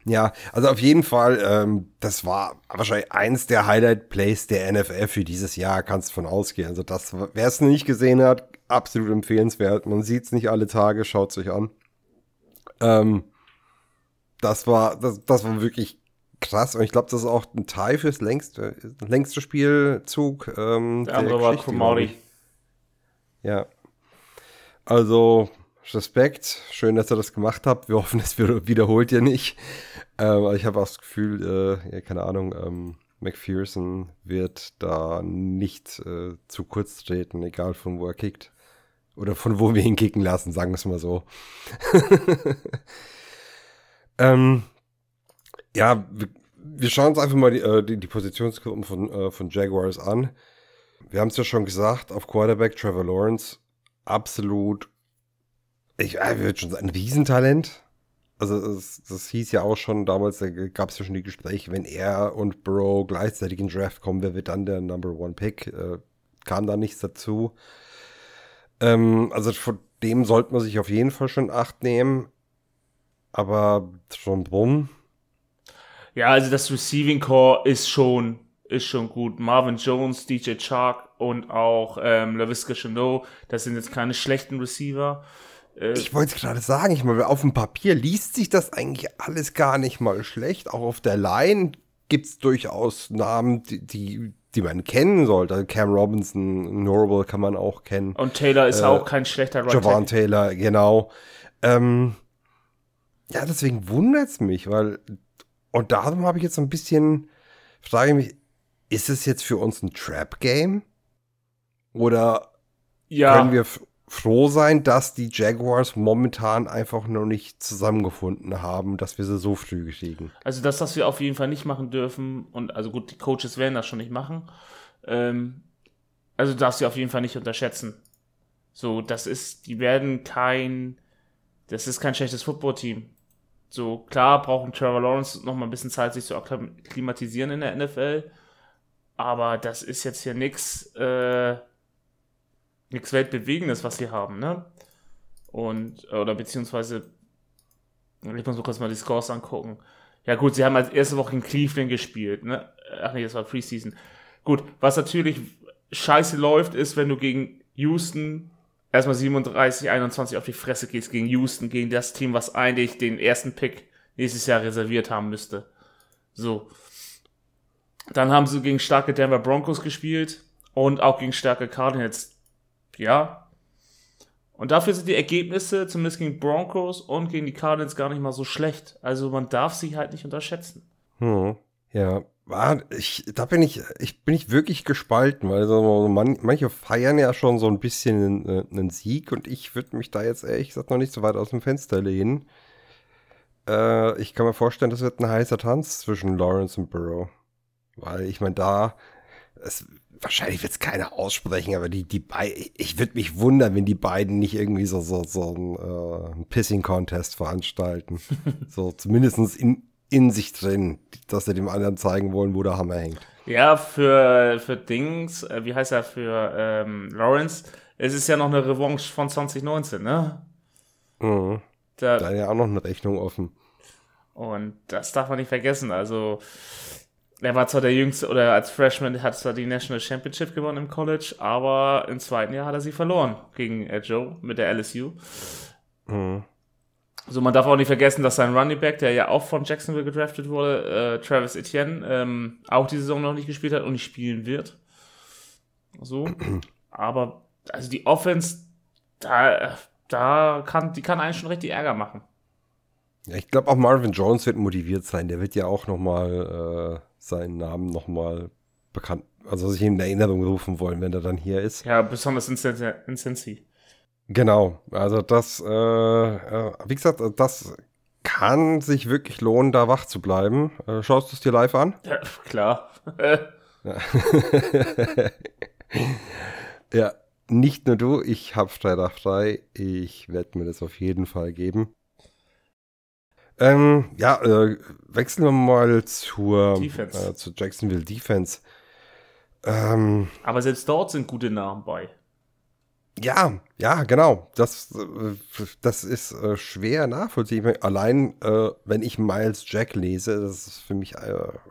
Ja, also auf jeden Fall, ähm, das war wahrscheinlich eins der Highlight-Plays der NFL für dieses Jahr, kannst du von ausgehen. Also das, wer es nicht gesehen hat, absolut empfehlenswert. Man sieht es nicht alle Tage, schaut es euch an. Ähm, das war, das, das war wirklich krass. Und ich glaube, das ist auch ein Teil fürs längste, längste Spielzug. Ähm, der andere war Kumari. Ja. Also, Respekt. Schön, dass ihr das gemacht habt. Wir hoffen, es wiederholt ihr nicht. Ähm, ich habe auch das Gefühl, äh, keine Ahnung, ähm, McPherson wird da nicht äh, zu kurz treten, egal von wo er kickt. Oder von wo wir ihn kicken lassen, sagen wir es mal so. ähm, ja, wir, wir, schauen uns einfach mal die, äh, die, die Positionsgruppen von, äh, von Jaguars an. Wir haben es ja schon gesagt, auf Quarterback Trevor Lawrence absolut, ich äh, würde schon sagen, ein Riesentalent. Also das, das hieß ja auch schon damals, da gab es ja schon die Gespräche, wenn er und Bro gleichzeitig in Draft kommen, wer wird dann der Number One Pick? Äh, kam da nichts dazu. Ähm, also von dem sollte man sich auf jeden Fall schon Acht nehmen. Aber schon drum ja, also das Receiving Core ist schon, ist schon gut. Marvin Jones, DJ Chark und auch ähm, LaVisca Chanot, das sind jetzt keine schlechten Receiver. Äh, ich wollte es gerade sagen, ich meine, auf dem Papier liest sich das eigentlich alles gar nicht mal schlecht. Auch auf der Line gibt es durchaus Namen, die, die, die, man kennen sollte. Cam Robinson, Norwell kann man auch kennen. Und Taylor ist äh, auch kein schlechter Right Javon Taylor, genau. Ähm, ja, deswegen wundert es mich, weil und darum habe ich jetzt so ein bisschen, frage ich mich, ist es jetzt für uns ein Trap-Game? Oder ja. können wir froh sein, dass die Jaguars momentan einfach noch nicht zusammengefunden haben, dass wir sie so früh kriegen? Also das, was wir auf jeden Fall nicht machen dürfen, und also gut, die Coaches werden das schon nicht machen, ähm, also darfst du auf jeden Fall nicht unterschätzen. So, das ist, die werden kein, das ist kein schlechtes Footballteam. So, klar brauchen Trevor Lawrence noch mal ein bisschen Zeit, sich zu akklimatisieren in der NFL. Aber das ist jetzt hier nichts äh, nix Weltbewegendes, was sie haben, ne? Und, oder beziehungsweise, ich muss mir kurz mal die Scores angucken. Ja, gut, sie haben als erste Woche in Cleveland gespielt, ne? Ach nee, das war Preseason. Gut, was natürlich scheiße läuft, ist, wenn du gegen Houston erstmal 37, 21 auf die Fresse gehst gegen Houston, gegen das Team, was eigentlich den ersten Pick nächstes Jahr reserviert haben müsste. So. Dann haben sie gegen starke Denver Broncos gespielt und auch gegen starke Cardinals. Ja. Und dafür sind die Ergebnisse, zumindest gegen Broncos und gegen die Cardinals, gar nicht mal so schlecht. Also man darf sie halt nicht unterschätzen. Hm. Ja, ich, da bin ich, ich bin ich wirklich gespalten, weil so man, manche feiern ja schon so ein bisschen einen, einen Sieg und ich würde mich da jetzt ehrlich gesagt noch nicht so weit aus dem Fenster lehnen. Äh, ich kann mir vorstellen, das wird ein heißer Tanz zwischen Lawrence und Burrow. Weil ich meine, da, es, wahrscheinlich wird es keiner aussprechen, aber die, die beiden, ich würde mich wundern, wenn die beiden nicht irgendwie so, so, so einen, äh, Pissing-Contest veranstalten. so zumindest in, in sich drin, dass sie dem anderen zeigen wollen, wo der Hammer hängt. Ja, für, für Dings, äh, wie heißt er, für ähm, Lawrence, es ist ja noch eine Revanche von 2019, ne? Mhm. Da, da ja auch noch eine Rechnung offen. Und das darf man nicht vergessen. Also, er war zwar der Jüngste, oder als Freshman hat zwar die National Championship gewonnen im College, aber im zweiten Jahr hat er sie verloren gegen äh, Joe mit der LSU. Mhm. So, man darf auch nicht vergessen, dass sein Running Back, der ja auch von Jacksonville gedraftet wurde, äh, Travis Etienne, ähm, auch die Saison noch nicht gespielt hat und nicht spielen wird. So. Aber, also die Offense, da, da kann, die kann eigentlich schon richtig Ärger machen. Ja, ich glaube auch Marvin Jones wird motiviert sein. Der wird ja auch nochmal äh, seinen Namen nochmal bekannt, also sich in Erinnerung rufen wollen, wenn er dann hier ist. Ja, besonders in, in Cincy. Genau, also das, äh, äh, wie gesagt, das kann sich wirklich lohnen, da wach zu bleiben. Äh, schaust du es dir live an? Ja, klar. ja. ja, nicht nur du, ich habe Freitag frei. Ich werde mir das auf jeden Fall geben. Ähm, ja, äh, wechseln wir mal zur, äh, zur Jacksonville Defense. Ähm, Aber selbst dort sind gute Namen bei. Ja, ja, genau. Das, äh, das ist äh, schwer nachvollziehbar. Allein, äh, wenn ich Miles Jack lese, das ist für mich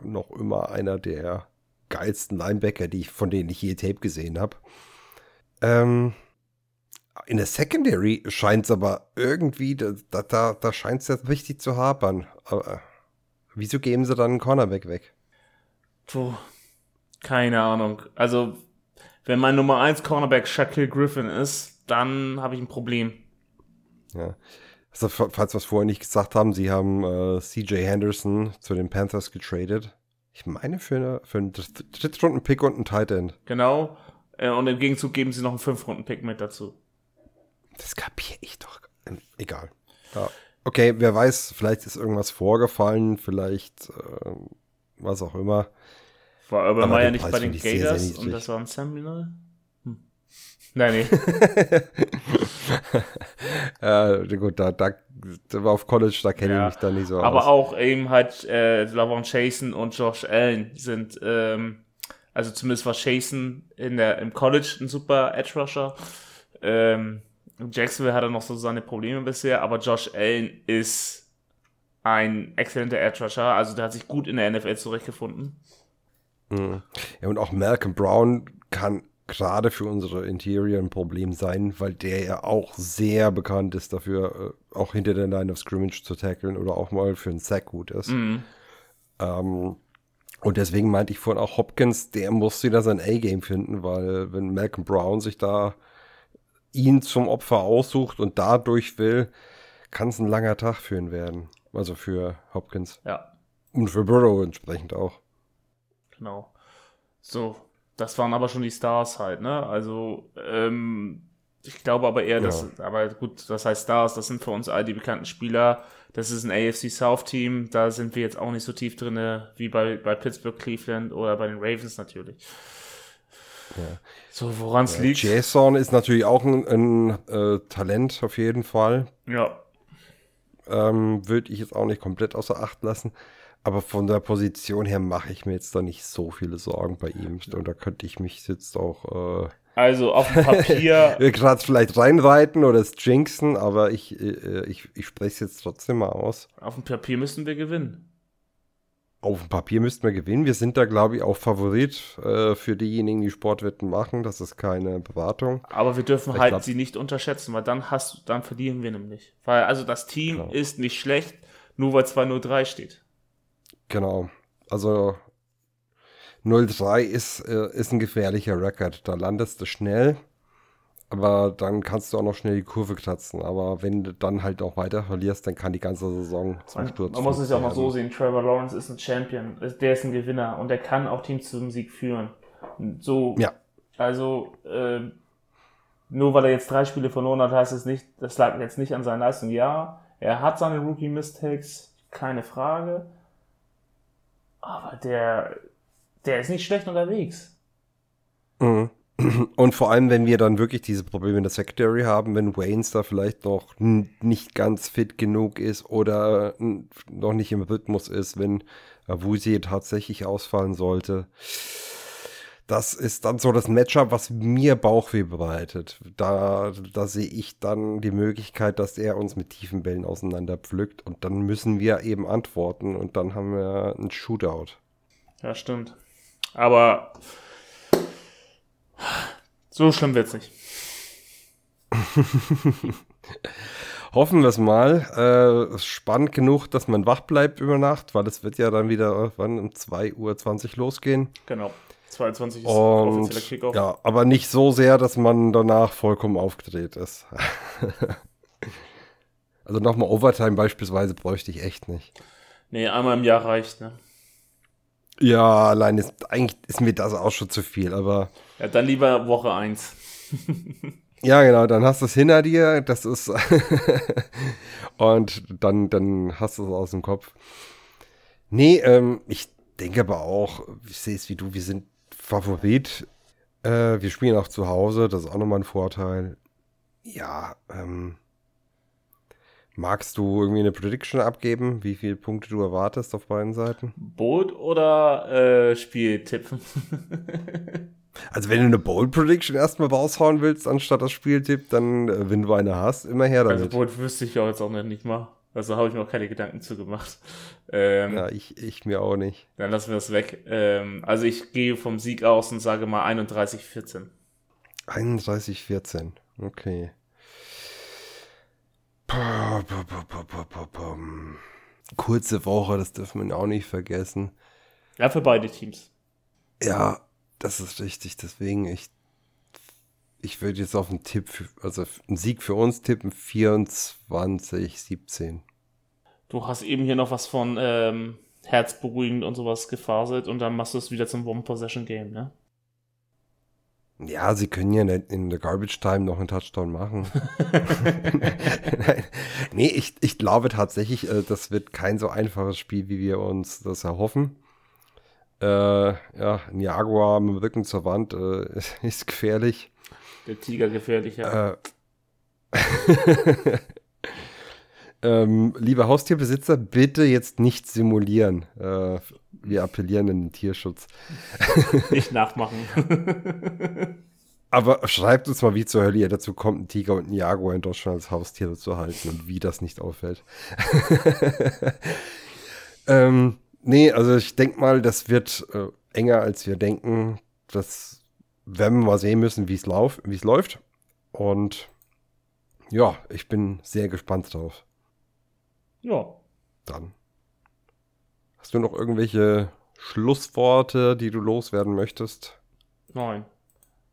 noch immer einer der geilsten Linebacker, die ich, von denen ich je Tape gesehen habe. Ähm, in der Secondary scheint es aber irgendwie, da, da, da scheint es jetzt richtig zu hapern. Aber wieso geben sie dann einen Cornerback weg? Puh, keine Ahnung. Also wenn mein Nummer 1 Cornerback Shaquille Griffin ist, dann habe ich ein Problem. Ja. Also, falls wir es vorher nicht gesagt haben, sie haben äh, CJ Henderson zu den Panthers getradet. Ich meine für, eine, für einen Drittrunden-Pick und einen Tight End. Genau. Äh, und im Gegenzug geben sie noch einen Fünf-Runden-Pick mit dazu. Das kapiere ich doch. Ähm, egal. Ja. Okay, wer weiß, vielleicht ist irgendwas vorgefallen, vielleicht äh, was auch immer. War Urban Meyer nicht bei den Gators sehr, sehr und das war ein Seminole? Hm. Nein, nee. ja, gut, da, da, da war auf College, da kenne ja, ich mich da nicht so aber aus. Aber auch eben halt äh, Lavon Chasen und Josh Allen sind, ähm, also zumindest war Chasen in der, im College ein super Edge Rusher. Ähm, Jacksonville hat er noch so seine Probleme bisher, aber Josh Allen ist ein exzellenter Edge Rusher, also der hat sich gut in der NFL zurechtgefunden. Mhm. Ja, und auch Malcolm Brown kann gerade für unsere Interior ein Problem sein, weil der ja auch sehr bekannt ist dafür, äh, auch hinter der Line of Scrimmage zu tackeln oder auch mal für einen Sack gut ist. Mhm. Ähm, und deswegen meinte ich vorhin auch Hopkins, der muss wieder sein A-Game finden, weil wenn Malcolm Brown sich da ihn zum Opfer aussucht und dadurch will, kann es ein langer Tag für ihn werden. Also für Hopkins. Ja. Und für Burrow entsprechend auch. Genau. So, das waren aber schon die Stars halt, ne? Also, ähm, ich glaube aber eher, dass, ja. aber gut, das heißt Stars, das sind für uns all die bekannten Spieler. Das ist ein AFC South Team, da sind wir jetzt auch nicht so tief drin wie bei, bei Pittsburgh, Cleveland oder bei den Ravens natürlich. Ja. So, woran es ja, liegt. Jason ist natürlich auch ein, ein äh, Talent auf jeden Fall. Ja. Ähm, Würde ich jetzt auch nicht komplett außer Acht lassen. Aber von der Position her mache ich mir jetzt da nicht so viele Sorgen bei ihm. Und da könnte ich mich jetzt auch. Äh, also auf dem Papier. gerade vielleicht reinreiten oder es jinxen, aber ich, äh, ich, ich spreche es jetzt trotzdem mal aus. Auf dem Papier müssen wir gewinnen. Auf dem Papier müssten wir gewinnen. Wir sind da, glaube ich, auch Favorit äh, für diejenigen, die Sportwetten machen. Das ist keine Beratung. Aber wir dürfen ich halt glaub, sie nicht unterschätzen, weil dann hast, dann verlieren wir nämlich. Weil also das Team genau. ist nicht schlecht, nur weil 2-0-3 steht. Genau. Also 0-3 ist, äh, ist ein gefährlicher Rekord. Da landest du schnell, aber dann kannst du auch noch schnell die Kurve kratzen. Aber wenn du dann halt auch weiter verlierst, dann kann die ganze Saison zum Sturz. Man muss es ja auch noch so sehen: Trevor Lawrence ist ein Champion, der ist ein Gewinner und der kann auch Teams zum Sieg führen. So, ja. also, äh, nur weil er jetzt drei Spiele verloren hat, heißt es nicht, das lag jetzt nicht an seiner Leistung. Ja, er hat seine Rookie-Mistakes, keine Frage. Aber der, der ist nicht schlecht unterwegs. Mhm. Und vor allem, wenn wir dann wirklich diese Probleme in der Secondary haben, wenn Waynes da vielleicht noch nicht ganz fit genug ist oder noch nicht im Rhythmus ist, wenn Wusi tatsächlich ausfallen sollte. Das ist dann so das Matchup, was mir Bauchweh bereitet. Da, da sehe ich dann die Möglichkeit, dass er uns mit tiefen Bällen auseinander pflückt und dann müssen wir eben antworten und dann haben wir einen Shootout. Ja, stimmt. Aber so schlimm wird es nicht. Hoffen wir es mal. Äh, spannend genug, dass man wach bleibt über Nacht, weil es wird ja dann wieder irgendwann um 2.20 Uhr losgehen. Genau. 22 ist Und, offizieller Kickoff. Ja, aber nicht so sehr, dass man danach vollkommen aufgedreht ist. also nochmal Overtime beispielsweise bräuchte ich echt nicht. Nee, einmal im Jahr reicht, ne? Ja, allein ist eigentlich ist mir das auch schon zu viel, aber. Ja, dann lieber Woche 1. ja, genau, dann hast du es hinter dir, das ist. und dann, dann hast du es aus dem Kopf. Nee, ähm, ich denke aber auch, ich sehe es wie du, wir sind Favorit. Äh, wir spielen auch zu Hause, das ist auch nochmal ein Vorteil. Ja, ähm, Magst du irgendwie eine Prediction abgeben, wie viele Punkte du erwartest auf beiden Seiten? Bold oder äh, Spieltipp? also wenn du eine Bold Prediction erstmal raushauen willst, anstatt das Spieltipp, dann, äh, wenn du eine hast, immer her damit. Also Bold wüsste ich ja jetzt auch nicht mal. Also habe ich mir auch keine Gedanken zu gemacht. Ähm, ja, ich, ich mir auch nicht. Dann lassen wir das weg. Ähm, also ich gehe vom Sieg aus und sage mal 31-14. 31-14, okay. Kurze Woche, das dürfen wir auch nicht vergessen. Ja, für beide Teams. Ja, das ist richtig. Deswegen, ich, ich würde jetzt auf einen Tipp, für, also einen Sieg für uns tippen, 24, 17. Du hast eben hier noch was von ähm, herzberuhigend und sowas gefaselt und dann machst du es wieder zum One-Possession-Game, ne? Ja, sie können ja nicht in der Garbage Time noch einen Touchdown machen. Nein. Nee, ich, ich glaube tatsächlich, äh, das wird kein so einfaches Spiel, wie wir uns das erhoffen. Äh, ja, ein Jaguar mit dem Rücken zur Wand äh, ist gefährlich. Der Tiger gefährlich, ja. Äh, ähm, liebe Haustierbesitzer, bitte jetzt nicht simulieren. Äh, wir appellieren in den Tierschutz. Nicht nachmachen. Aber schreibt uns mal, wie zur Hölle ihr dazu kommt, einen Tiger und einen Jaguar in Deutschland als Haustiere zu halten und wie das nicht auffällt. ähm, nee, also ich denke mal, das wird äh, enger, als wir denken. Das werden wir mal sehen müssen, wie es läuft. Und ja, ich bin sehr gespannt drauf. Ja. Dann. Hast du noch irgendwelche Schlussworte, die du loswerden möchtest? Nein.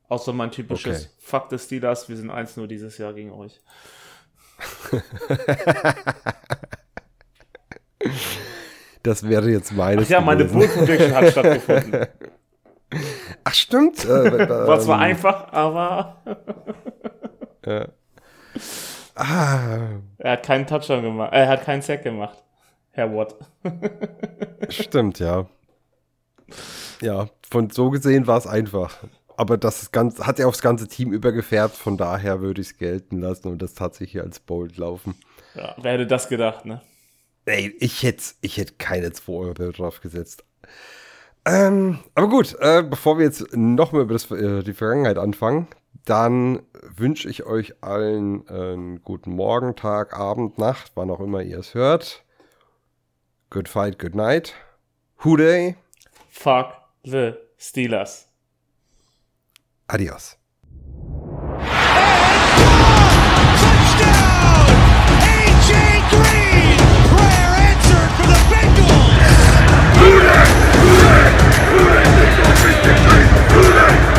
Außer mein typisches okay. Fuck the Steelers, wir sind eins nur dieses Jahr gegen euch. das wäre jetzt meine. Ach ja, meine Prediction hat stattgefunden. Ach, stimmt. Äh, War zwar ähm, einfach, aber. ja. Ah. Er hat keinen Touchdown gemacht. Er hat keinen Sack gemacht. Herr Watt. Stimmt, ja. Ja, von so gesehen war es einfach. Aber das Ganze, hat er aufs ganze Team übergefärbt, von daher würde ich es gelten lassen und das tatsächlich als Bold laufen. Ja, wer hätte das gedacht, ne? Ey, ich hätte ich hätt keine 2 Euro drauf gesetzt. Ähm, aber gut, äh, bevor wir jetzt nochmal über das, äh, die Vergangenheit anfangen, dann wünsche ich euch allen einen guten Morgen, Tag, Abend, Nacht, wann auch immer ihr es hört. Good fight, good night. Who day? Fuck the Steelers. Adios. Don't be